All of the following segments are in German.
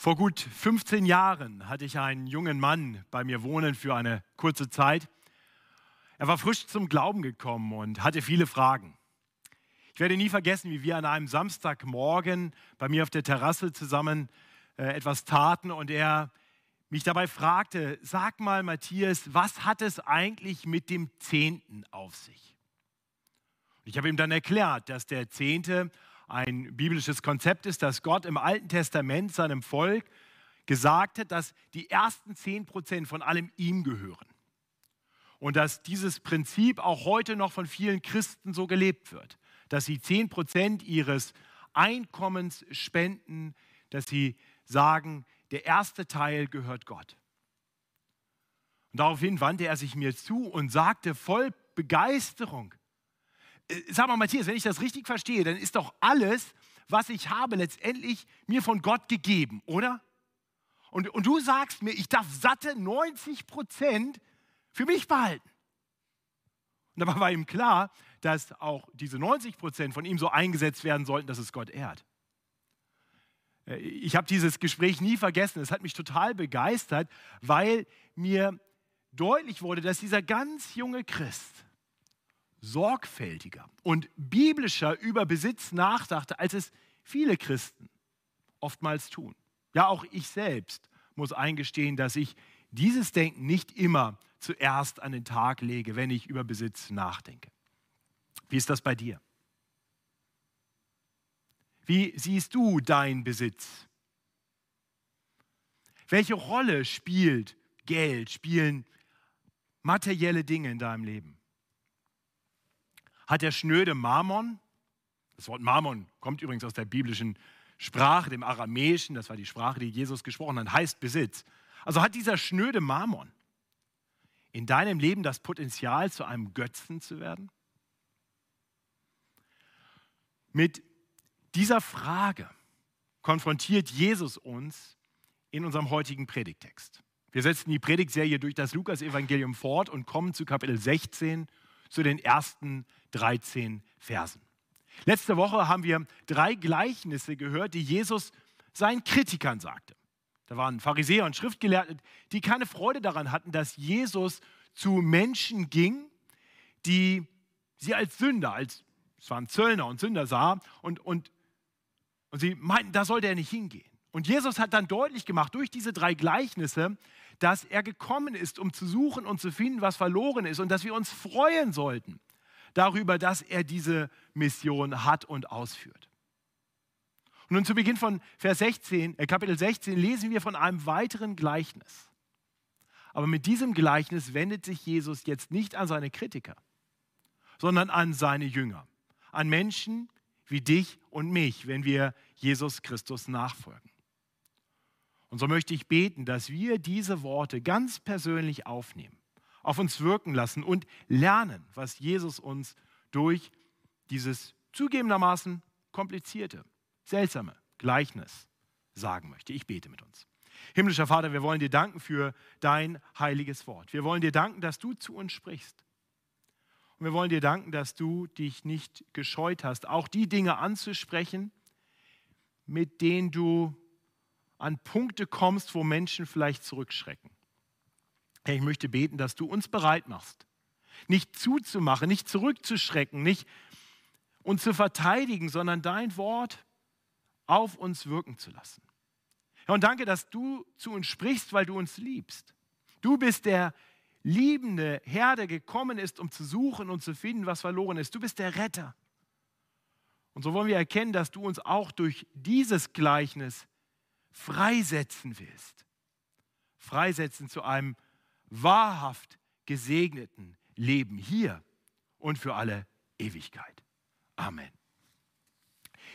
Vor gut 15 Jahren hatte ich einen jungen Mann bei mir wohnen für eine kurze Zeit. Er war frisch zum Glauben gekommen und hatte viele Fragen. Ich werde nie vergessen, wie wir an einem Samstagmorgen bei mir auf der Terrasse zusammen äh, etwas taten und er mich dabei fragte, sag mal Matthias, was hat es eigentlich mit dem Zehnten auf sich? Und ich habe ihm dann erklärt, dass der Zehnte ein biblisches Konzept ist, dass Gott im Alten Testament seinem Volk gesagt hat, dass die ersten zehn Prozent von allem ihm gehören. Und dass dieses Prinzip auch heute noch von vielen Christen so gelebt wird, dass sie zehn Prozent ihres Einkommens spenden, dass sie sagen, der erste Teil gehört Gott. Und daraufhin wandte er sich mir zu und sagte voll Begeisterung, sag mal, Matthias, wenn ich das richtig verstehe, dann ist doch alles, was ich habe, letztendlich mir von Gott gegeben, oder? Und, und du sagst mir, ich darf satte 90 Prozent für mich behalten. Und dabei war ihm klar, dass auch diese 90 Prozent von ihm so eingesetzt werden sollten, dass es Gott ehrt. Äh, ich habe dieses Gespräch nie vergessen. Es hat mich total begeistert, weil mir deutlich wurde, dass dieser ganz junge Christ sorgfältiger und biblischer über Besitz nachdachte, als es viele Christen oftmals tun. Ja, auch ich selbst muss eingestehen, dass ich dieses Denken nicht immer zuerst an den Tag lege, wenn ich über Besitz nachdenke. Wie ist das bei dir? Wie siehst du deinen Besitz? Welche Rolle spielt Geld, spielen materielle Dinge in deinem Leben? Hat der schnöde Mammon, das Wort Mammon kommt übrigens aus der biblischen Sprache, dem Aramäischen, das war die Sprache, die Jesus gesprochen hat, heißt Besitz. Also hat dieser schnöde Mammon in deinem Leben das Potenzial, zu einem Götzen zu werden? Mit dieser Frage konfrontiert Jesus uns in unserem heutigen Predigtext. Wir setzen die Predigtserie durch das Lukas-Evangelium fort und kommen zu Kapitel 16, zu den ersten 13 Versen. Letzte Woche haben wir drei Gleichnisse gehört, die Jesus seinen Kritikern sagte. Da waren Pharisäer und Schriftgelehrte, die keine Freude daran hatten, dass Jesus zu Menschen ging, die sie als Sünder, als es waren Zöllner und Sünder sah und, und, und sie meinten, da sollte er nicht hingehen. Und Jesus hat dann deutlich gemacht durch diese drei Gleichnisse, dass er gekommen ist, um zu suchen und zu finden, was verloren ist und dass wir uns freuen sollten darüber, dass er diese Mission hat und ausführt. Und nun zu Beginn von Vers 16, äh Kapitel 16 lesen wir von einem weiteren Gleichnis. Aber mit diesem Gleichnis wendet sich Jesus jetzt nicht an seine Kritiker, sondern an seine Jünger, an Menschen wie dich und mich, wenn wir Jesus Christus nachfolgen. Und so möchte ich beten, dass wir diese Worte ganz persönlich aufnehmen auf uns wirken lassen und lernen, was Jesus uns durch dieses zugegebenermaßen komplizierte, seltsame Gleichnis sagen möchte. Ich bete mit uns. Himmlischer Vater, wir wollen dir danken für dein heiliges Wort. Wir wollen dir danken, dass du zu uns sprichst. Und wir wollen dir danken, dass du dich nicht gescheut hast, auch die Dinge anzusprechen, mit denen du an Punkte kommst, wo Menschen vielleicht zurückschrecken. Herr, ich möchte beten, dass du uns bereit machst, nicht zuzumachen, nicht zurückzuschrecken, nicht uns zu verteidigen, sondern dein Wort auf uns wirken zu lassen. Herr, und danke, dass du zu uns sprichst, weil du uns liebst. Du bist der liebende Herr, der gekommen ist, um zu suchen und zu finden, was verloren ist. Du bist der Retter. Und so wollen wir erkennen, dass du uns auch durch dieses Gleichnis freisetzen willst. Freisetzen zu einem wahrhaft gesegneten Leben hier und für alle Ewigkeit. Amen.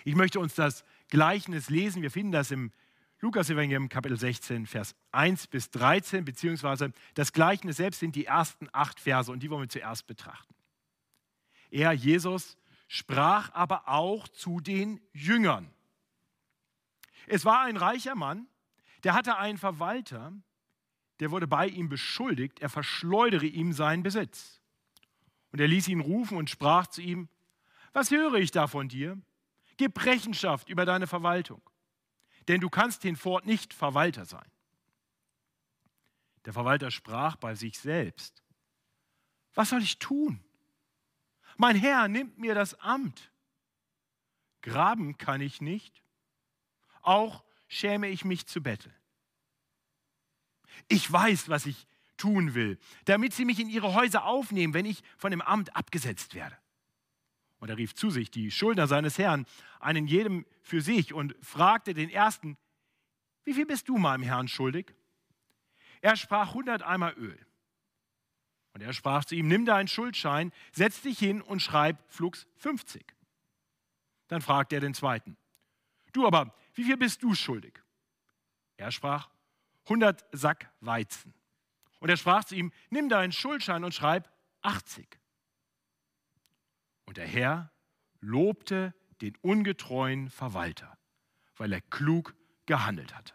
Ich möchte uns das Gleichnis lesen. Wir finden das im Lukas-Evangelium Kapitel 16, Vers 1 bis 13, beziehungsweise das Gleichnis selbst sind die ersten acht Verse und die wollen wir zuerst betrachten. Er, Jesus, sprach aber auch zu den Jüngern. Es war ein reicher Mann, der hatte einen Verwalter, der wurde bei ihm beschuldigt, er verschleudere ihm seinen Besitz. Und er ließ ihn rufen und sprach zu ihm, was höre ich da von dir? Gib Rechenschaft über deine Verwaltung. denn du kannst hinfort nicht Verwalter sein. Der Verwalter sprach bei sich selbst, was soll ich tun? Mein Herr nimmt mir das Amt. Graben kann ich nicht, auch schäme ich mich zu betteln. Ich weiß, was ich tun will, damit sie mich in ihre Häuser aufnehmen, wenn ich von dem Amt abgesetzt werde. Und er rief zu sich die Schuldner seines Herrn, einen jedem für sich, und fragte den ersten, wie viel bist du meinem Herrn schuldig? Er sprach hundert Eimer Öl. Und er sprach zu ihm, nimm deinen Schuldschein, setz dich hin und schreib flugs 50. Dann fragte er den zweiten, du aber, wie viel bist du schuldig? Er sprach, 100 Sack Weizen. Und er sprach zu ihm, nimm deinen Schuldschein und schreib 80. Und der Herr lobte den ungetreuen Verwalter, weil er klug gehandelt hatte.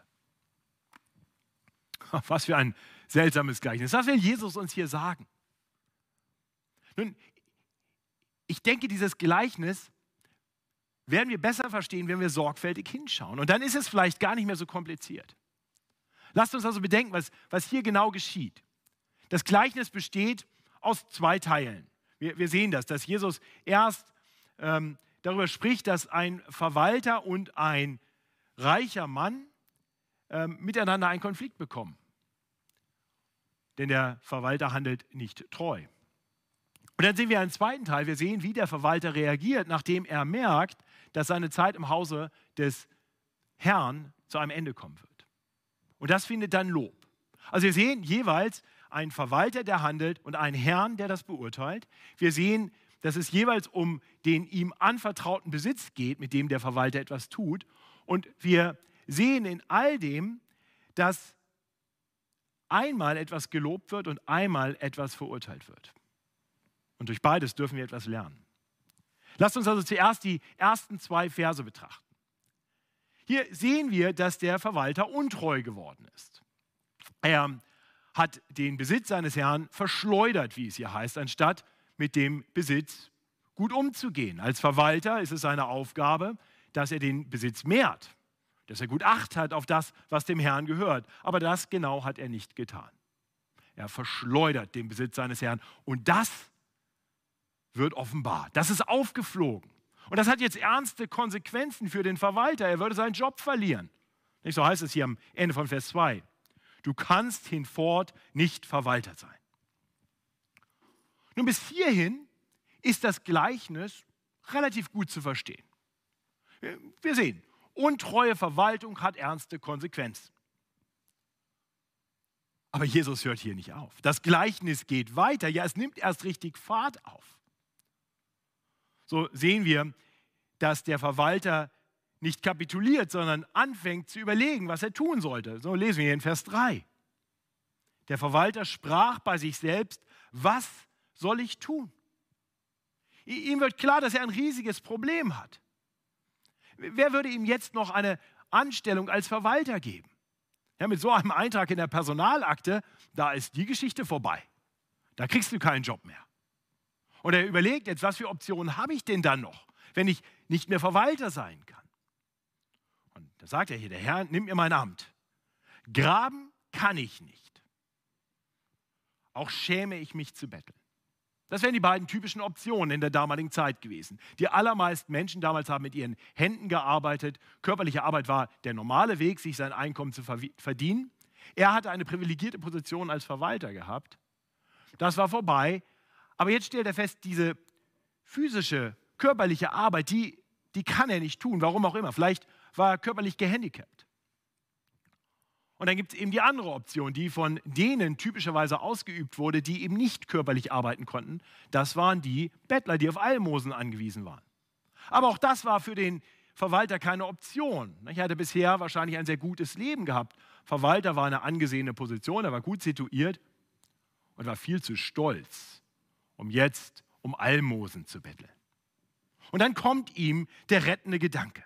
Was für ein seltsames Gleichnis. Was will Jesus uns hier sagen? Nun, ich denke, dieses Gleichnis werden wir besser verstehen, wenn wir sorgfältig hinschauen. Und dann ist es vielleicht gar nicht mehr so kompliziert. Lasst uns also bedenken, was, was hier genau geschieht. Das Gleichnis besteht aus zwei Teilen. Wir, wir sehen das, dass Jesus erst ähm, darüber spricht, dass ein Verwalter und ein reicher Mann ähm, miteinander einen Konflikt bekommen. Denn der Verwalter handelt nicht treu. Und dann sehen wir einen zweiten Teil. Wir sehen, wie der Verwalter reagiert, nachdem er merkt, dass seine Zeit im Hause des Herrn zu einem Ende kommen wird. Und das findet dann Lob. Also wir sehen jeweils einen Verwalter, der handelt und einen Herrn, der das beurteilt. Wir sehen, dass es jeweils um den ihm anvertrauten Besitz geht, mit dem der Verwalter etwas tut. Und wir sehen in all dem, dass einmal etwas gelobt wird und einmal etwas verurteilt wird. Und durch beides dürfen wir etwas lernen. Lasst uns also zuerst die ersten zwei Verse betrachten. Hier sehen wir, dass der Verwalter untreu geworden ist. Er hat den Besitz seines Herrn verschleudert, wie es hier heißt, anstatt mit dem Besitz gut umzugehen. Als Verwalter ist es seine Aufgabe, dass er den Besitz mehrt, dass er gut Acht hat auf das, was dem Herrn gehört. Aber das genau hat er nicht getan. Er verschleudert den Besitz seines Herrn und das wird offenbar. Das ist aufgeflogen. Und das hat jetzt ernste Konsequenzen für den Verwalter. Er würde seinen Job verlieren. Nicht so heißt es hier am Ende von Vers 2. Du kannst hinfort nicht Verwalter sein. Nun, bis hierhin ist das Gleichnis relativ gut zu verstehen. Wir sehen, untreue Verwaltung hat ernste Konsequenzen. Aber Jesus hört hier nicht auf. Das Gleichnis geht weiter. Ja, es nimmt erst richtig Fahrt auf so sehen wir, dass der Verwalter nicht kapituliert, sondern anfängt zu überlegen, was er tun sollte. So lesen wir hier in Vers 3. Der Verwalter sprach bei sich selbst, was soll ich tun? Ihm wird klar, dass er ein riesiges Problem hat. Wer würde ihm jetzt noch eine Anstellung als Verwalter geben? Ja, mit so einem Eintrag in der Personalakte, da ist die Geschichte vorbei. Da kriegst du keinen Job mehr. Und er überlegt jetzt, was für Optionen habe ich denn dann noch, wenn ich nicht mehr Verwalter sein kann? Und da sagt er hier, der Herr nimmt mir mein Amt. Graben kann ich nicht. Auch schäme ich mich zu betteln. Das wären die beiden typischen Optionen in der damaligen Zeit gewesen. Die allermeisten Menschen damals haben mit ihren Händen gearbeitet. Körperliche Arbeit war der normale Weg, sich sein Einkommen zu verdienen. Er hatte eine privilegierte Position als Verwalter gehabt. Das war vorbei. Aber jetzt stellt er fest, diese physische, körperliche Arbeit, die, die kann er nicht tun, warum auch immer. Vielleicht war er körperlich gehandicapt. Und dann gibt es eben die andere Option, die von denen typischerweise ausgeübt wurde, die eben nicht körperlich arbeiten konnten. Das waren die Bettler, die auf Almosen angewiesen waren. Aber auch das war für den Verwalter keine Option. Er hatte bisher wahrscheinlich ein sehr gutes Leben gehabt. Verwalter war eine angesehene Position, er war gut situiert und war viel zu stolz, um jetzt um Almosen zu betteln. Und dann kommt ihm der rettende Gedanke.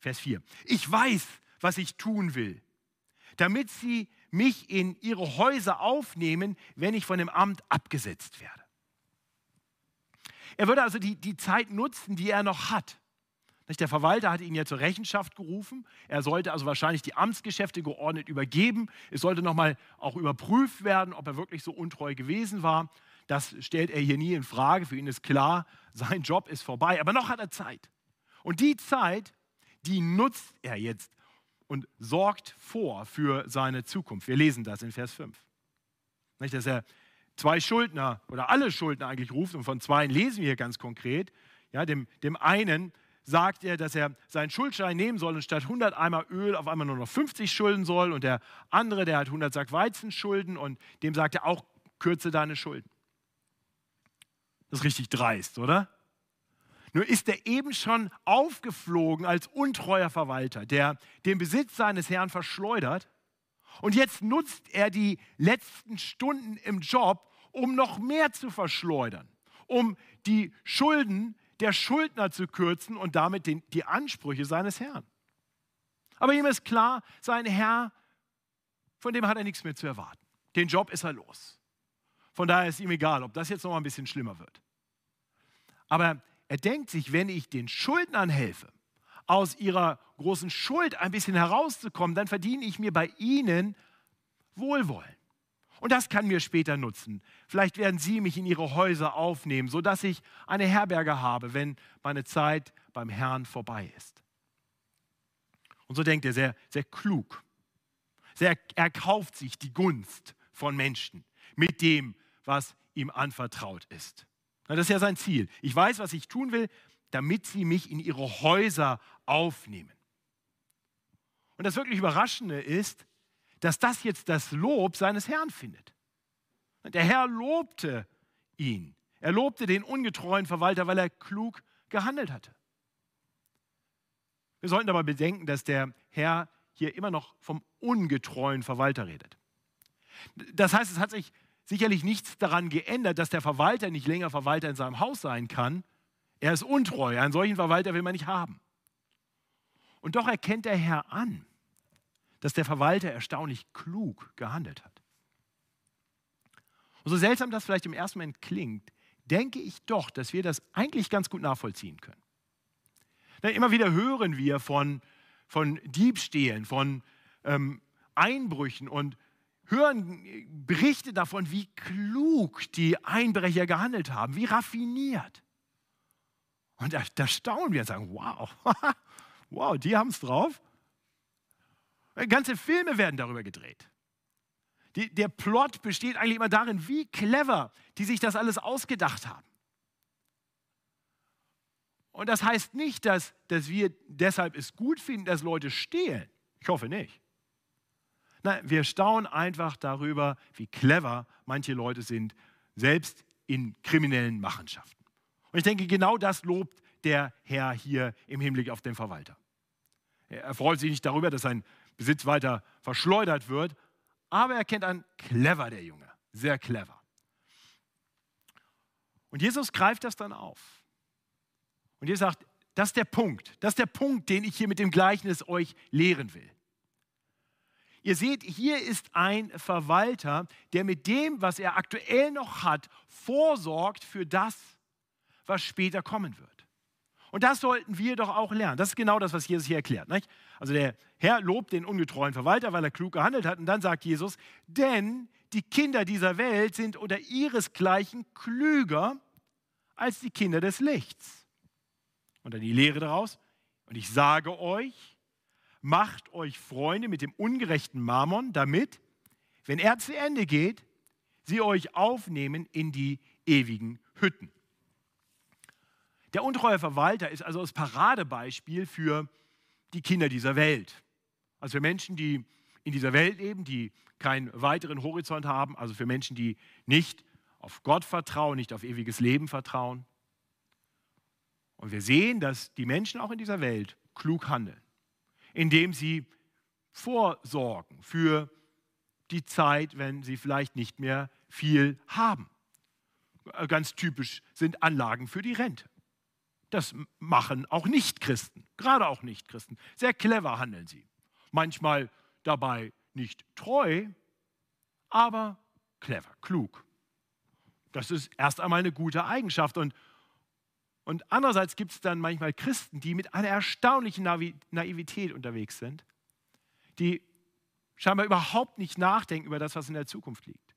Vers 4. Ich weiß, was ich tun will, damit sie mich in ihre Häuser aufnehmen, wenn ich von dem Amt abgesetzt werde. Er würde also die, die Zeit nutzen, die er noch hat. Der Verwalter hat ihn ja zur Rechenschaft gerufen. Er sollte also wahrscheinlich die Amtsgeschäfte geordnet übergeben. Es sollte nochmal auch überprüft werden, ob er wirklich so untreu gewesen war. Das stellt er hier nie in Frage. Für ihn ist klar, sein Job ist vorbei. Aber noch hat er Zeit. Und die Zeit, die nutzt er jetzt und sorgt vor für seine Zukunft. Wir lesen das in Vers 5. Nicht, dass er zwei Schuldner oder alle Schuldner eigentlich ruft und von zwei lesen wir hier ganz konkret. Ja, dem, dem einen sagt er, dass er seinen Schuldschein nehmen soll und statt 100 Eimer Öl auf einmal nur noch 50 schulden soll. Und der andere, der hat 100 Sack Weizen schulden und dem sagt er auch, kürze deine Schulden. Das ist richtig dreist, oder? Nur ist er eben schon aufgeflogen als untreuer Verwalter, der den Besitz seines Herrn verschleudert. Und jetzt nutzt er die letzten Stunden im Job, um noch mehr zu verschleudern, um die Schulden der Schuldner zu kürzen und damit den, die Ansprüche seines Herrn. Aber ihm ist klar, sein Herr, von dem hat er nichts mehr zu erwarten. Den Job ist er los. Von daher ist ihm egal, ob das jetzt noch mal ein bisschen schlimmer wird. Aber er denkt sich, wenn ich den Schuldnern helfe, aus ihrer großen Schuld ein bisschen herauszukommen, dann verdiene ich mir bei ihnen Wohlwollen. Und das kann mir später nutzen. Vielleicht werden Sie mich in Ihre Häuser aufnehmen, sodass ich eine Herberge habe, wenn meine Zeit beim Herrn vorbei ist. Und so denkt er sehr, sehr klug. Sehr, er kauft sich die Gunst von Menschen mit dem, was ihm anvertraut ist. Das ist ja sein Ziel. Ich weiß, was ich tun will, damit sie mich in ihre Häuser aufnehmen. Und das wirklich Überraschende ist, dass das jetzt das Lob seines Herrn findet. Der Herr lobte ihn. Er lobte den ungetreuen Verwalter, weil er klug gehandelt hatte. Wir sollten aber bedenken, dass der Herr hier immer noch vom ungetreuen Verwalter redet. Das heißt, es hat sich sicherlich nichts daran geändert, dass der Verwalter nicht länger Verwalter in seinem Haus sein kann. Er ist untreu. Einen solchen Verwalter will man nicht haben. Und doch erkennt der Herr an, dass der Verwalter erstaunlich klug gehandelt hat. Und so seltsam das vielleicht im ersten Moment klingt, denke ich doch, dass wir das eigentlich ganz gut nachvollziehen können. Denn immer wieder hören wir von, von Diebstählen, von ähm, Einbrüchen und hören Berichte davon, wie klug die Einbrecher gehandelt haben, wie raffiniert. Und da, da staunen wir und sagen, wow, wow, die haben es drauf. Ganze Filme werden darüber gedreht. Die, der Plot besteht eigentlich immer darin, wie clever die sich das alles ausgedacht haben. Und das heißt nicht, dass, dass wir deshalb es gut finden, dass Leute stehlen. Ich hoffe nicht. Nein, wir staunen einfach darüber, wie clever manche Leute sind, selbst in kriminellen Machenschaften. Und ich denke, genau das lobt der Herr hier im Hinblick auf den Verwalter. Er freut sich nicht darüber, dass sein Besitz weiter verschleudert wird. Aber er kennt an, clever der Junge, sehr clever. Und Jesus greift das dann auf. Und ihr sagt, das ist der Punkt, das ist der Punkt, den ich hier mit dem Gleichnis euch lehren will. Ihr seht, hier ist ein Verwalter, der mit dem, was er aktuell noch hat, vorsorgt für das, was später kommen wird. Und das sollten wir doch auch lernen. Das ist genau das, was Jesus hier erklärt. Nicht? Also der Herr lobt den ungetreuen Verwalter, weil er klug gehandelt hat. Und dann sagt Jesus, denn die Kinder dieser Welt sind unter ihresgleichen klüger als die Kinder des Lichts. Und dann die Lehre daraus. Und ich sage euch, macht euch Freunde mit dem ungerechten Mammon, damit, wenn er zu Ende geht, sie euch aufnehmen in die ewigen Hütten. Der untreue Verwalter ist also das Paradebeispiel für die Kinder dieser Welt. Also für Menschen, die in dieser Welt leben, die keinen weiteren Horizont haben, also für Menschen, die nicht auf Gott vertrauen, nicht auf ewiges Leben vertrauen. Und wir sehen, dass die Menschen auch in dieser Welt klug handeln, indem sie vorsorgen für die Zeit, wenn sie vielleicht nicht mehr viel haben. Ganz typisch sind Anlagen für die Rente. Das machen auch Nichtchristen, gerade auch Nichtchristen. Sehr clever handeln sie. Manchmal dabei nicht treu, aber clever, klug. Das ist erst einmal eine gute Eigenschaft. Und Und andererseits gibt es dann manchmal Christen, die mit einer erstaunlichen Naivität unterwegs sind, die scheinbar überhaupt nicht nachdenken über das, was in der Zukunft liegt.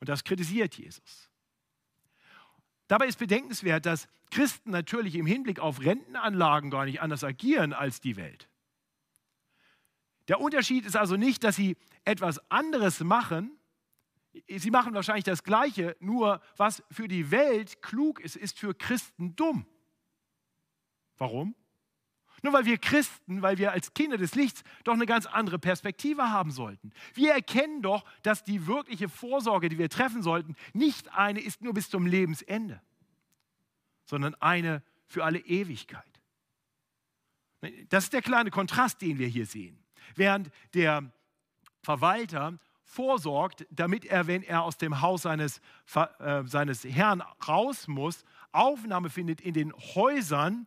Und das kritisiert Jesus. Dabei ist bedenkenswert, dass Christen natürlich im Hinblick auf Rentenanlagen gar nicht anders agieren als die Welt. Der Unterschied ist also nicht, dass sie etwas anderes machen. Sie machen wahrscheinlich das Gleiche, nur was für die Welt klug ist, ist für Christen dumm. Warum? Nur weil wir Christen, weil wir als Kinder des Lichts doch eine ganz andere Perspektive haben sollten. Wir erkennen doch, dass die wirkliche Vorsorge, die wir treffen sollten, nicht eine ist nur bis zum Lebensende, sondern eine für alle Ewigkeit. Das ist der kleine Kontrast, den wir hier sehen. Während der Verwalter vorsorgt, damit er, wenn er aus dem Haus seines, äh, seines Herrn raus muss, Aufnahme findet in den Häusern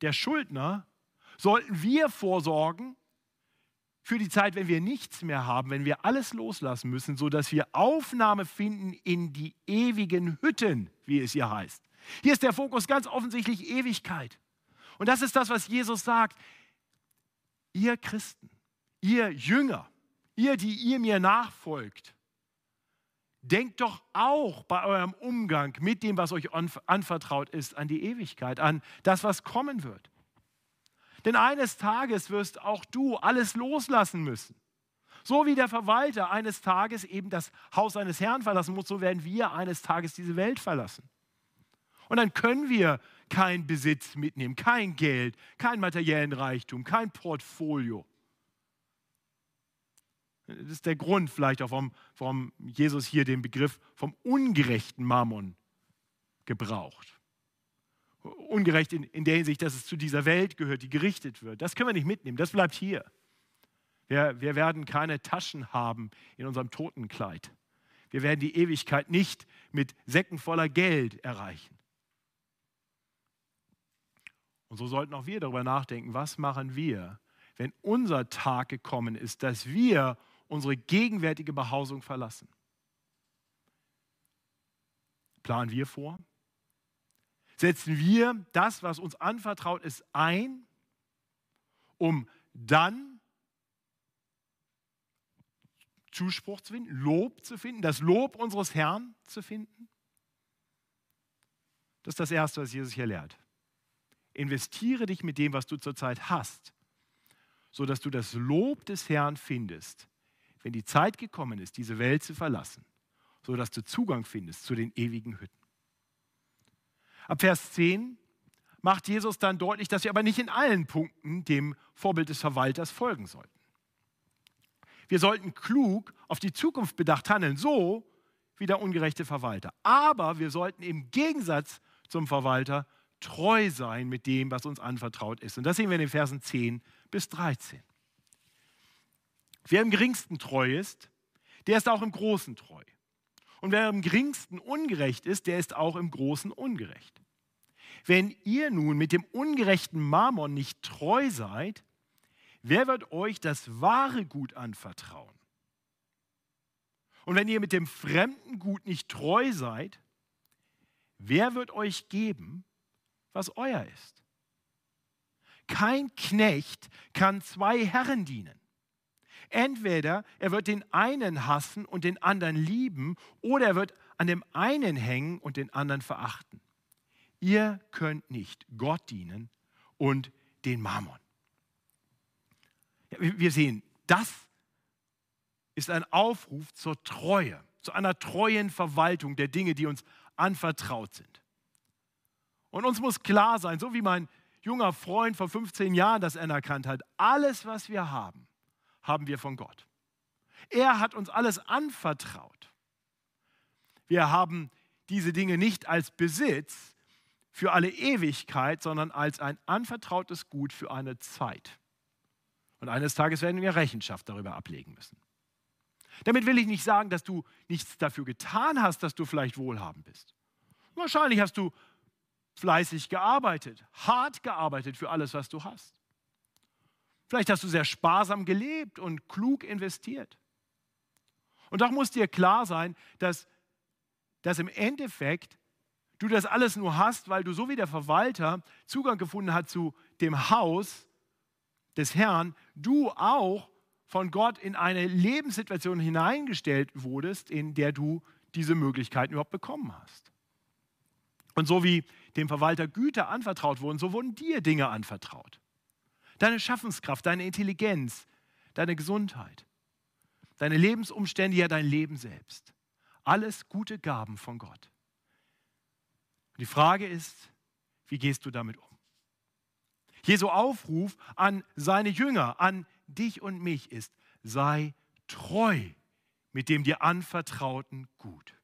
der Schuldner, sollten wir vorsorgen für die Zeit, wenn wir nichts mehr haben, wenn wir alles loslassen müssen, sodass wir Aufnahme finden in die ewigen Hütten, wie es hier heißt. Hier ist der Fokus ganz offensichtlich Ewigkeit. Und das ist das, was Jesus sagt. Ihr Christen, ihr Jünger, ihr, die ihr mir nachfolgt, denkt doch auch bei eurem Umgang mit dem, was euch anvertraut ist, an die Ewigkeit, an das, was kommen wird. Denn eines Tages wirst auch du alles loslassen müssen. So wie der Verwalter eines Tages eben das Haus seines Herrn verlassen muss, so werden wir eines Tages diese Welt verlassen. Und dann können wir keinen Besitz mitnehmen, kein Geld, keinen materiellen Reichtum, kein Portfolio. Das ist der Grund vielleicht auch, warum, warum Jesus hier den Begriff vom ungerechten Mammon gebraucht ungerecht in, in der Hinsicht, dass es zu dieser Welt gehört, die gerichtet wird. Das können wir nicht mitnehmen, das bleibt hier. Wir, wir werden keine Taschen haben in unserem Totenkleid. Wir werden die Ewigkeit nicht mit Säcken voller Geld erreichen. Und so sollten auch wir darüber nachdenken, was machen wir, wenn unser Tag gekommen ist, dass wir unsere gegenwärtige Behausung verlassen. Planen wir vor? setzen wir das, was uns anvertraut ist, ein, um dann Zuspruch zu finden, Lob zu finden, das Lob unseres Herrn zu finden? Das ist das Erste, was Jesus hier lehrt. Investiere dich mit dem, was du zurzeit hast, sodass du das Lob des Herrn findest, wenn die Zeit gekommen ist, diese Welt zu verlassen, sodass du Zugang findest zu den ewigen Hütten. Ab Vers 10 macht Jesus dann deutlich, dass wir aber nicht in allen Punkten dem Vorbild des Verwalters folgen sollten. Wir sollten klug auf die Zukunft bedacht handeln, so wie der ungerechte Verwalter. Aber wir sollten im Gegensatz zum Verwalter treu sein mit dem, was uns anvertraut ist. Und das sehen wir in den Versen 10 bis 13. Wer im geringsten treu ist, der ist auch im Großen treu. Und wer im geringsten ungerecht ist, der ist auch im Großen ungerecht. Wenn ihr nun mit dem ungerechten Mammon nicht treu seid, wer wird euch das wahre Gut anvertrauen? Und wenn ihr mit dem fremden Gut nicht treu seid, wer wird euch geben, was euer ist? Kein Knecht kann zwei Herren dienen. Entweder er wird den einen hassen und den anderen lieben, oder er wird an dem einen hängen und den anderen verachten. Ihr könnt nicht Gott dienen und den Mammon. Wir sehen, das ist ein Aufruf zur Treue, zu einer treuen Verwaltung der Dinge, die uns anvertraut sind. Und uns muss klar sein, so wie mein junger Freund vor 15 Jahren das anerkannt hat, alles, was wir haben, haben wir von Gott. Er hat uns alles anvertraut. Wir haben diese Dinge nicht als Besitz für alle Ewigkeit, sondern als ein anvertrautes Gut für eine Zeit. Und eines Tages werden wir Rechenschaft darüber ablegen müssen. Damit will ich nicht sagen, dass du nichts dafür getan hast, dass du vielleicht wohlhabend bist. Wahrscheinlich hast du fleißig gearbeitet, hart gearbeitet für alles, was du hast. Vielleicht hast du sehr sparsam gelebt und klug investiert. Und doch muss dir klar sein, dass, dass im Endeffekt du das alles nur hast, weil du so wie der Verwalter Zugang gefunden hast zu dem Haus des Herrn, du auch von Gott in eine Lebenssituation hineingestellt wurdest, in der du diese Möglichkeiten überhaupt bekommen hast. Und so wie dem Verwalter Güter anvertraut wurden, so wurden dir Dinge anvertraut. Deine Schaffenskraft, deine Intelligenz, deine Gesundheit, deine Lebensumstände, ja dein Leben selbst. Alles gute Gaben von Gott. Und die Frage ist, wie gehst du damit um? Jesu Aufruf an seine Jünger, an dich und mich ist, sei treu mit dem dir anvertrauten Gut.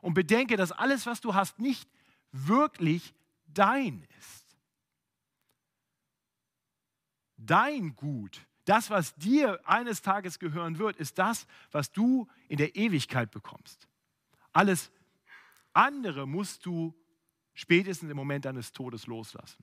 Und bedenke, dass alles, was du hast, nicht wirklich dein ist. Dein Gut, das, was dir eines Tages gehören wird, ist das, was du in der Ewigkeit bekommst. Alles andere musst du spätestens im Moment deines Todes loslassen.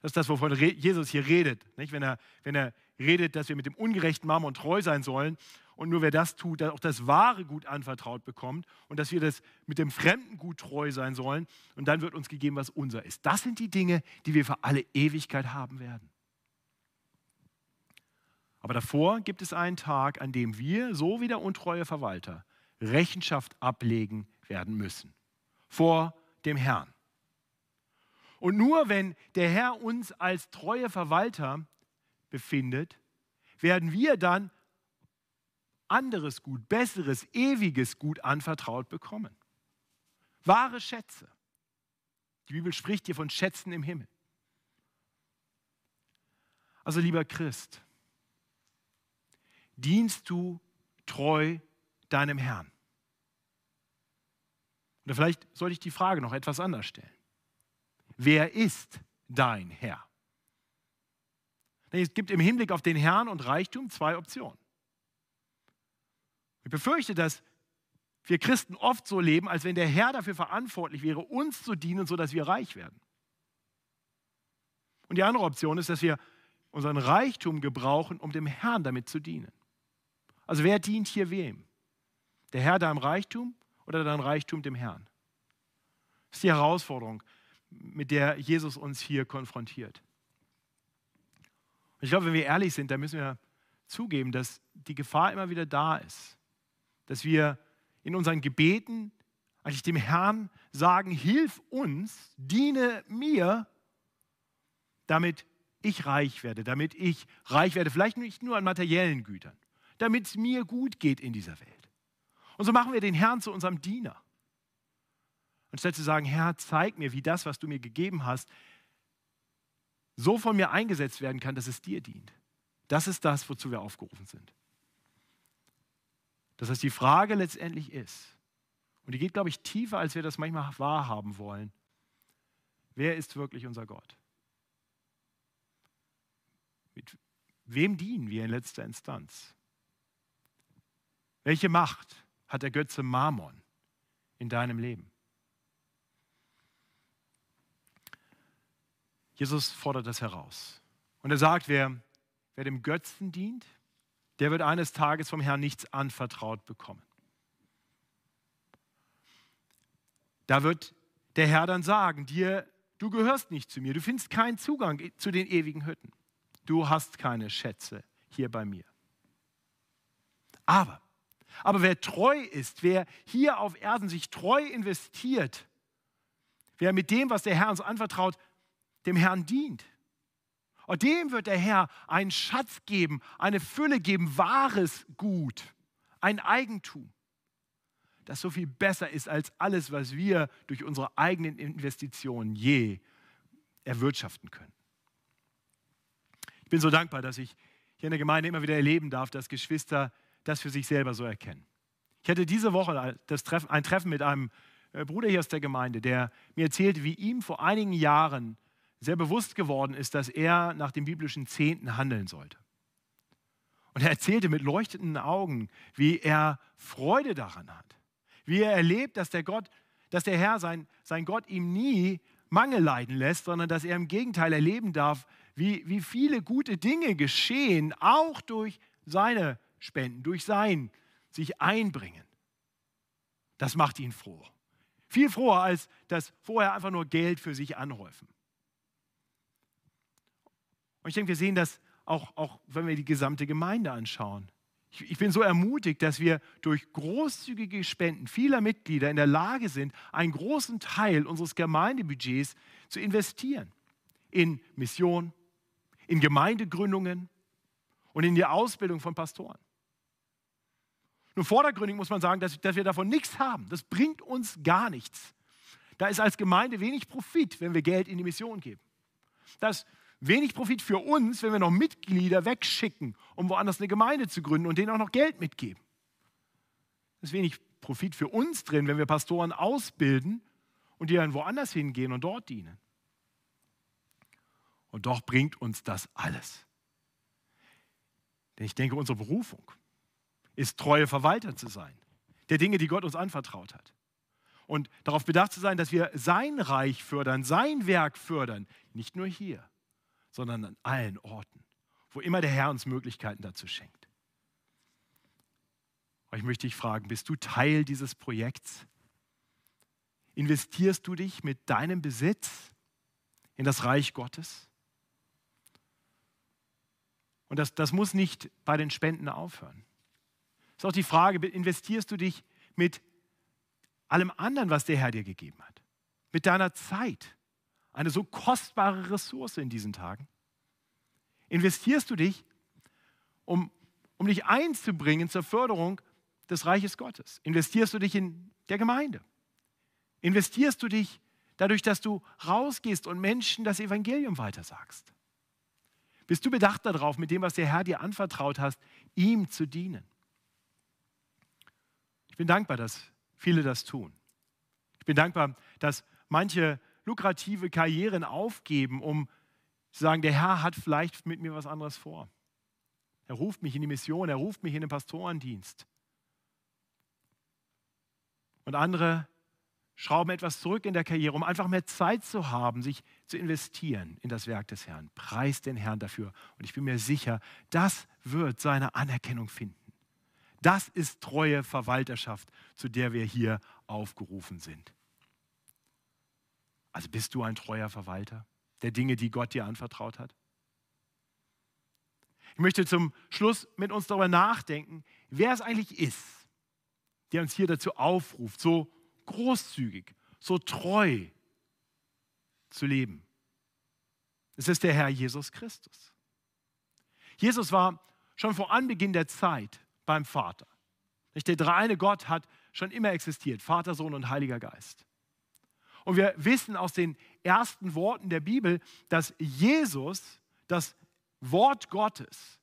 Das ist das, wovon Jesus hier redet. Nicht? Wenn, er, wenn er redet, dass wir mit dem ungerechten Mammon treu sein sollen und nur wer das tut, auch das wahre Gut anvertraut bekommt und dass wir das mit dem fremden Gut treu sein sollen und dann wird uns gegeben, was unser ist. Das sind die Dinge, die wir für alle Ewigkeit haben werden. Aber davor gibt es einen Tag, an dem wir, so wie der untreue Verwalter, Rechenschaft ablegen werden müssen. Vor dem Herrn. Und nur wenn der Herr uns als treue Verwalter befindet, werden wir dann anderes Gut, besseres, ewiges Gut anvertraut bekommen. Wahre Schätze. Die Bibel spricht hier von Schätzen im Himmel. Also lieber Christ, dienst du treu deinem Herrn? Oder vielleicht sollte ich die Frage noch etwas anders stellen. Wer ist dein Herr? Es gibt im Hinblick auf den Herrn und Reichtum zwei Optionen. Ich befürchte, dass wir Christen oft so leben, als wenn der Herr dafür verantwortlich wäre, uns zu dienen, sodass wir reich werden. Und die andere Option ist, dass wir unseren Reichtum gebrauchen, um dem Herrn damit zu dienen. Also wer dient hier wem? Der Herr deinem Reichtum oder dein Reichtum dem Herrn? Das ist die Herausforderung, mit der Jesus uns hier konfrontiert. Und ich glaube, wenn wir ehrlich sind, dann müssen wir zugeben, dass die Gefahr immer wieder da ist. Dass wir in unseren Gebeten eigentlich dem Herrn sagen, hilf uns, diene mir, damit ich reich werde, damit ich reich werde, vielleicht nicht nur an materiellen Gütern, damit es mir gut geht in dieser Welt. Und so machen wir den Herrn zu unserem Diener. Anstatt zu sagen, Herr, zeig mir, wie das, was du mir gegeben hast, so von mir eingesetzt werden kann, dass es dir dient. Das ist das, wozu wir aufgerufen sind. Das heißt, die Frage letztendlich ist, und die geht, glaube ich, tiefer, als wir das manchmal wahrhaben wollen, wer ist wirklich unser Gott? Mit wem dienen wir in letzter Instanz? Welche Macht hat der Götze Mammon in deinem Leben? Jesus fordert das heraus. Und er sagt, wer, wer dem Götzen dient, der wird eines Tages vom Herrn nichts anvertraut bekommen. Da wird der Herr dann sagen, dir, du gehörst nicht zu mir, du findest keinen Zugang zu den ewigen Hütten. Du hast keine Schätze hier bei mir. Aber, aber wer treu ist, wer hier auf Erden sich treu investiert, wer mit dem, was der Herr uns anvertraut, dem Herrn dient. Und dem wird der Herr einen Schatz geben, eine Fülle geben, wahres Gut, ein Eigentum, das so viel besser ist als alles, was wir durch unsere eigenen Investitionen je erwirtschaften können. Ich bin so dankbar, dass ich hier in der Gemeinde immer wieder erleben darf, dass Geschwister das für sich selber so erkennen. Ich hatte diese Woche Treffen, ein Treffen mit einem äh, Bruder hier aus der Gemeinde, der mir erzählte, wie ihm vor einigen Jahren sehr bewusst geworden ist, dass er nach dem biblischen Zehnten handeln sollte. Und er erzählte mit leuchtenden Augen, wie er Freude daran hat, wie er erlebt, dass der Gott, dass der Herr sein, sein Gott ihm nie Mangel leiden lässt, sondern dass er im Gegenteil erleben darf, wie, wie viele gute Dinge geschehen, auch durch seine Spenden, durch sein sich einbringen. Das macht ihn froh. Viel froher, als das vorher einfach nur Geld für sich anhäufen. Und ich denke, wir sehen das auch, auch wenn wir die gesamte Gemeinde anschauen. Ich, ich bin so ermutigt, dass wir durch großzügige Spenden vieler Mitglieder in der Lage sind, einen großen Teil unseres Gemeindebudgets zu investieren. In Mission, in Gemeindegründungen und in die Ausbildung von Pastoren. Nur vordergründig muss man sagen, dass, dass wir davon nichts haben. Das bringt uns gar nichts. Da ist als Gemeinde wenig Profit, wenn wir Geld in die Mission geben. Das wenig Profit für uns, wenn wir noch Mitglieder wegschicken, um woanders eine Gemeinde zu gründen und denen auch noch Geld mitgeben. Es ist wenig Profit für uns drin, wenn wir Pastoren ausbilden und die dann woanders hingehen und dort dienen. Und doch bringt uns das alles. Denn ich denke, unsere Berufung ist, treue Verwalter zu sein, der Dinge, die Gott uns anvertraut hat. Und darauf bedacht zu sein, dass wir sein Reich fördern, sein Werk fördern, nicht nur hier, sondern an allen Orten, wo immer der Herr uns Möglichkeiten dazu schenkt. Aber ich möchte dich fragen, bist du Teil dieses Projekts? Investierst du dich mit deinem Besitz in das Reich Gottes? Und das, das muss nicht bei den Spenden aufhören. Ist auch die Frage, investierst du dich mit allem anderen, was der Herr dir gegeben hat? Mit deiner Zeit, eine so kostbare Ressource in diesen Tagen? Investierst du dich, um, um dich einzubringen zur Förderung des Reiches Gottes? Investierst du dich in der Gemeinde? Investierst du dich dadurch, dass du rausgehst und Menschen das Evangelium weitersagst? Bist du bedacht darauf, mit dem, was der Herr dir anvertraut hast, ihm zu dienen? Ich bin dankbar, dass viele das tun. Ich bin dankbar, dass manche lukrative Karrieren aufgeben, um zu sagen, der Herr hat vielleicht mit mir was anderes vor. Er ruft mich in die Mission, er ruft mich in den Pastorendienst. Und andere schrauben etwas zurück in der Karriere, um einfach mehr Zeit zu haben, sich zu investieren in das Werk des Herrn. Preis den Herrn dafür. Und ich bin mir sicher, das wird seine Anerkennung finden. Das ist treue Verwalterschaft, zu der wir hier aufgerufen sind. Also bist du ein treuer Verwalter der Dinge, die Gott dir anvertraut hat? Ich möchte zum Schluss mit uns darüber nachdenken, wer es eigentlich ist, der uns hier dazu aufruft, so großzügig, so treu zu leben. Es ist der Herr Jesus Christus. Jesus war schon vor Anbeginn der Zeit beim Vater. Der dreieine Gott hat schon immer existiert, Vater, Sohn und Heiliger Geist. Und wir wissen aus den ersten Worten der Bibel, dass Jesus das Wort Gottes,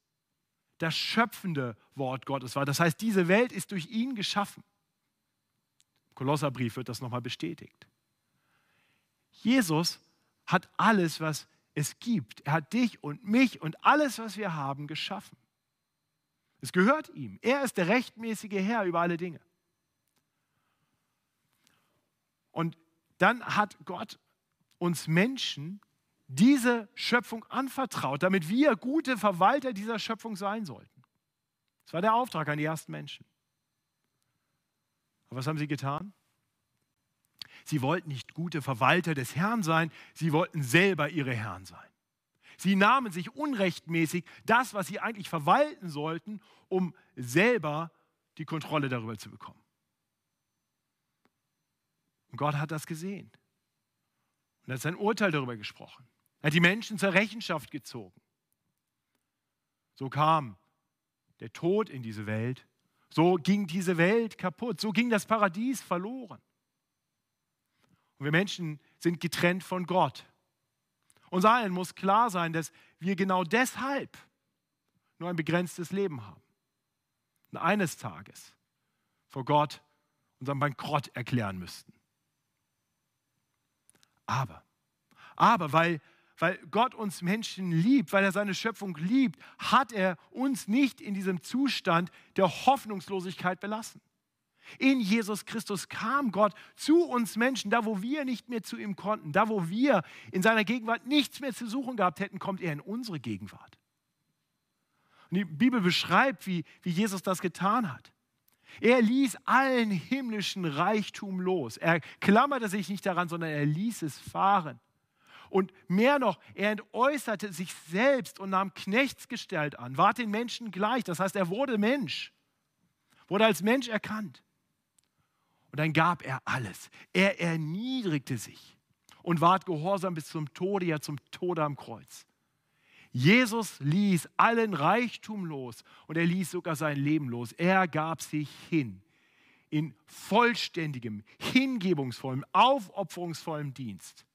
das schöpfende Wort Gottes war. Das heißt, diese Welt ist durch ihn geschaffen. Im Kolosserbrief wird das nochmal bestätigt. Jesus hat alles, was es gibt. Er hat dich und mich und alles, was wir haben, geschaffen. Es gehört ihm. Er ist der rechtmäßige Herr über alle Dinge. Und dann hat Gott uns Menschen diese Schöpfung anvertraut, damit wir gute Verwalter dieser Schöpfung sein sollten. Das war der Auftrag an die ersten Menschen. Aber was haben sie getan? Sie wollten nicht gute Verwalter des Herrn sein, sie wollten selber ihre Herren sein. Sie nahmen sich unrechtmäßig das, was sie eigentlich verwalten sollten, um selber die Kontrolle darüber zu bekommen. Und Gott hat das gesehen. Und er hat sein Urteil darüber gesprochen. Er hat die Menschen zur Rechenschaft gezogen. So kam der Tod in diese Welt. So ging diese Welt kaputt. So ging das Paradies verloren. Und wir Menschen sind getrennt von Gott. Uns allen muss klar sein, dass wir genau deshalb nur ein begrenztes Leben haben. Und eines Tages vor Gott unseren Bankrott erklären müssten. Aber, aber weil, weil Gott uns Menschen liebt, weil er seine Schöpfung liebt, hat er uns nicht in diesem Zustand der Hoffnungslosigkeit belassen. In Jesus Christus kam Gott zu uns Menschen, da wo wir nicht mehr zu ihm konnten, da wo wir in seiner Gegenwart nichts mehr zu suchen gehabt hätten, kommt er in unsere Gegenwart. Und die Bibel beschreibt, wie, wie Jesus das getan hat. Er ließ allen himmlischen Reichtum los. Er klammerte sich nicht daran, sondern er ließ es fahren. Und mehr noch, er entäußerte sich selbst und nahm Knechtsgestalt an, ward den Menschen gleich. Das heißt, er wurde Mensch, wurde als Mensch erkannt. Und dann gab er alles. Er erniedrigte sich und ward gehorsam bis zum Tode, ja zum Tode am Kreuz. Jesus ließ allen Reichtum los und er ließ sogar sein Leben los. Er gab sich hin in vollständigem, hingebungsvollem, aufopferungsvollem Dienst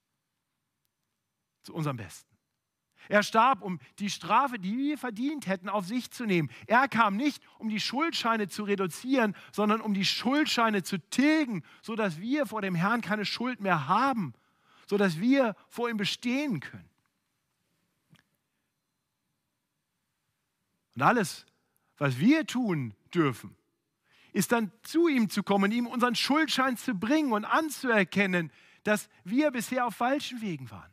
zu unserem Besten. Er starb, um die Strafe, die wir verdient hätten, auf sich zu nehmen. Er kam nicht, um die Schuldscheine zu reduzieren, sondern um die Schuldscheine zu tilgen, sodass wir vor dem Herrn keine Schuld mehr haben, sodass wir vor ihm bestehen können. Und alles, was wir tun dürfen, ist dann zu ihm zu kommen, ihm unseren Schuldschein zu bringen und anzuerkennen, dass wir bisher auf falschen Wegen waren.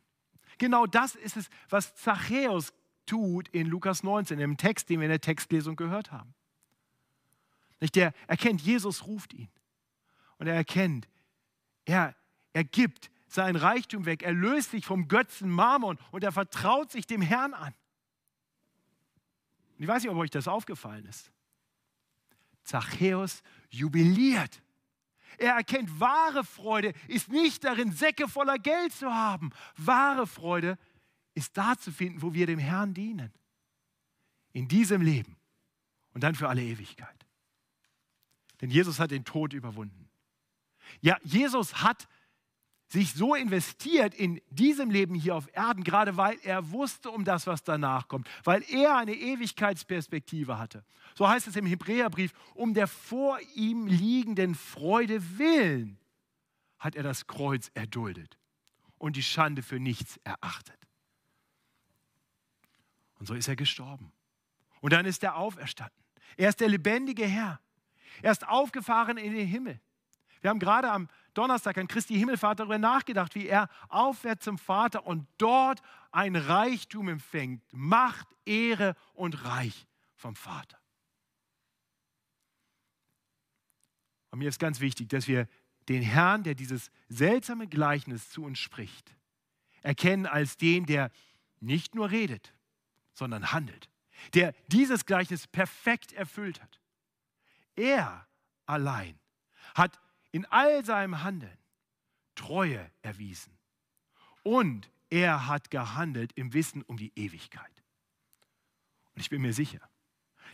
Genau das ist es, was Zachäus tut in Lukas 19, im Text, den wir in der Textlesung gehört haben. Der erkennt, Jesus ruft ihn. Und er erkennt, er, er gibt sein Reichtum weg, er löst sich vom Götzen Mammon und er vertraut sich dem Herrn an. Und ich weiß nicht, ob euch das aufgefallen ist. Zachäus jubiliert. Er erkennt, wahre Freude ist nicht darin, Säcke voller Geld zu haben. Wahre Freude ist da zu finden, wo wir dem Herrn dienen. In diesem Leben und dann für alle Ewigkeit. Denn Jesus hat den Tod überwunden. Ja, Jesus hat sich so investiert in diesem Leben hier auf Erden, gerade weil er wusste um das, was danach kommt, weil er eine Ewigkeitsperspektive hatte. So heißt es im Hebräerbrief, um der vor ihm liegenden Freude willen hat er das Kreuz erduldet und die Schande für nichts erachtet. Und so ist er gestorben. Und dann ist er auferstanden. Er ist der lebendige Herr. Er ist aufgefahren in den Himmel. Wir haben gerade am Donnerstag an Christi Himmelfahrt darüber nachgedacht, wie er aufwärts zum Vater und dort ein Reichtum empfängt, Macht, Ehre und Reich vom Vater. Und mir ist ganz wichtig, dass wir den Herrn, der dieses seltsame Gleichnis zu uns spricht, erkennen als den, der nicht nur redet, sondern handelt, der dieses Gleichnis perfekt erfüllt hat. Er allein hat in all seinem Handeln Treue erwiesen. Und er hat gehandelt im Wissen um die Ewigkeit. Und ich bin mir sicher,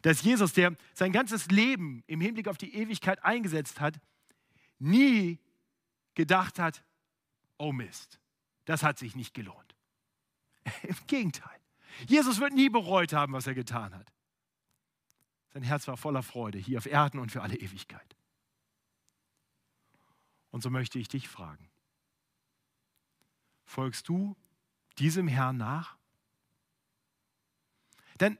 dass Jesus, der sein ganzes Leben im Hinblick auf die Ewigkeit eingesetzt hat, nie gedacht hat, oh Mist, das hat sich nicht gelohnt. Im Gegenteil. Jesus wird nie bereut haben, was er getan hat. Sein Herz war voller Freude hier auf Erden und für alle Ewigkeit. Und so möchte ich dich fragen, folgst du diesem Herrn nach? Denn,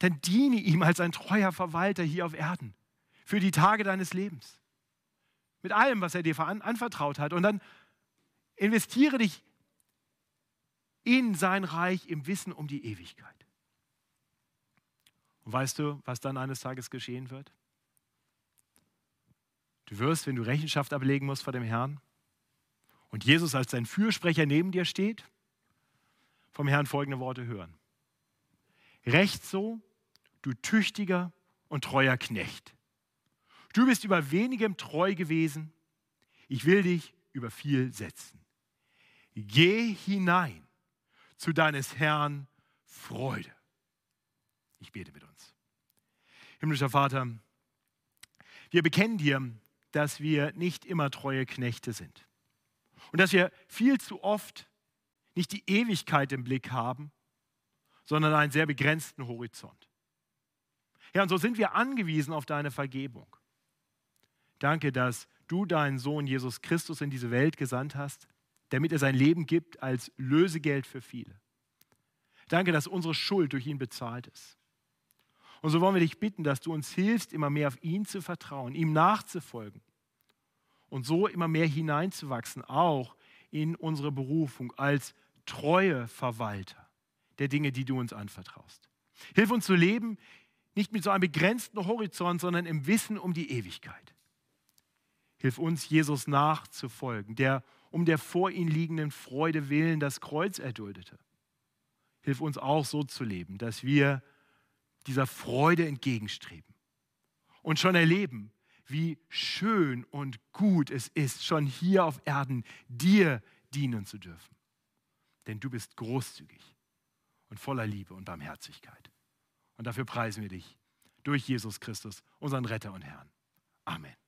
dann diene ihm als ein treuer Verwalter hier auf Erden für die Tage deines Lebens. Mit allem, was er dir anvertraut hat. Und dann investiere dich in sein Reich im Wissen um die Ewigkeit. Und weißt du, was dann eines Tages geschehen wird? Du wirst, wenn du Rechenschaft ablegen musst vor dem Herrn und Jesus als dein Fürsprecher neben dir steht, vom Herrn folgende Worte hören. Recht so, du tüchtiger und treuer Knecht. Du bist über wenigem treu gewesen, ich will dich über viel setzen. Geh hinein zu deines Herrn Freude. Ich bete mit uns. Himmlischer Vater, wir bekennen dir, dass wir nicht immer treue Knechte sind. Und dass wir viel zu oft nicht die Ewigkeit im Blick haben, sondern einen sehr begrenzten Horizont. Ja, und so sind wir angewiesen auf deine Vergebung. Danke, dass du deinen Sohn Jesus Christus in diese Welt gesandt hast, damit er sein Leben gibt als Lösegeld für viele. Danke, dass unsere Schuld durch ihn bezahlt ist. Und so wollen wir dich bitten, dass du uns hilfst, immer mehr auf ihn zu vertrauen, ihm nachzufolgen und so immer mehr hineinzuwachsen, auch in unsere Berufung als treue Verwalter der Dinge, die du uns anvertraust. Hilf uns zu leben, nicht mit so einem begrenzten Horizont, sondern im Wissen um die Ewigkeit. Hilf uns, Jesus nachzufolgen, der um der vor ihm liegenden Freude willen das Kreuz erduldete. Hilf uns auch so zu leben, dass wir dieser Freude entgegenstreben und schon erleben, wie schön und gut es ist, schon hier auf Erden dir dienen zu dürfen. Denn du bist großzügig und voller Liebe und Barmherzigkeit. Und dafür preisen wir dich durch Jesus Christus, unseren Retter und Herrn. Amen.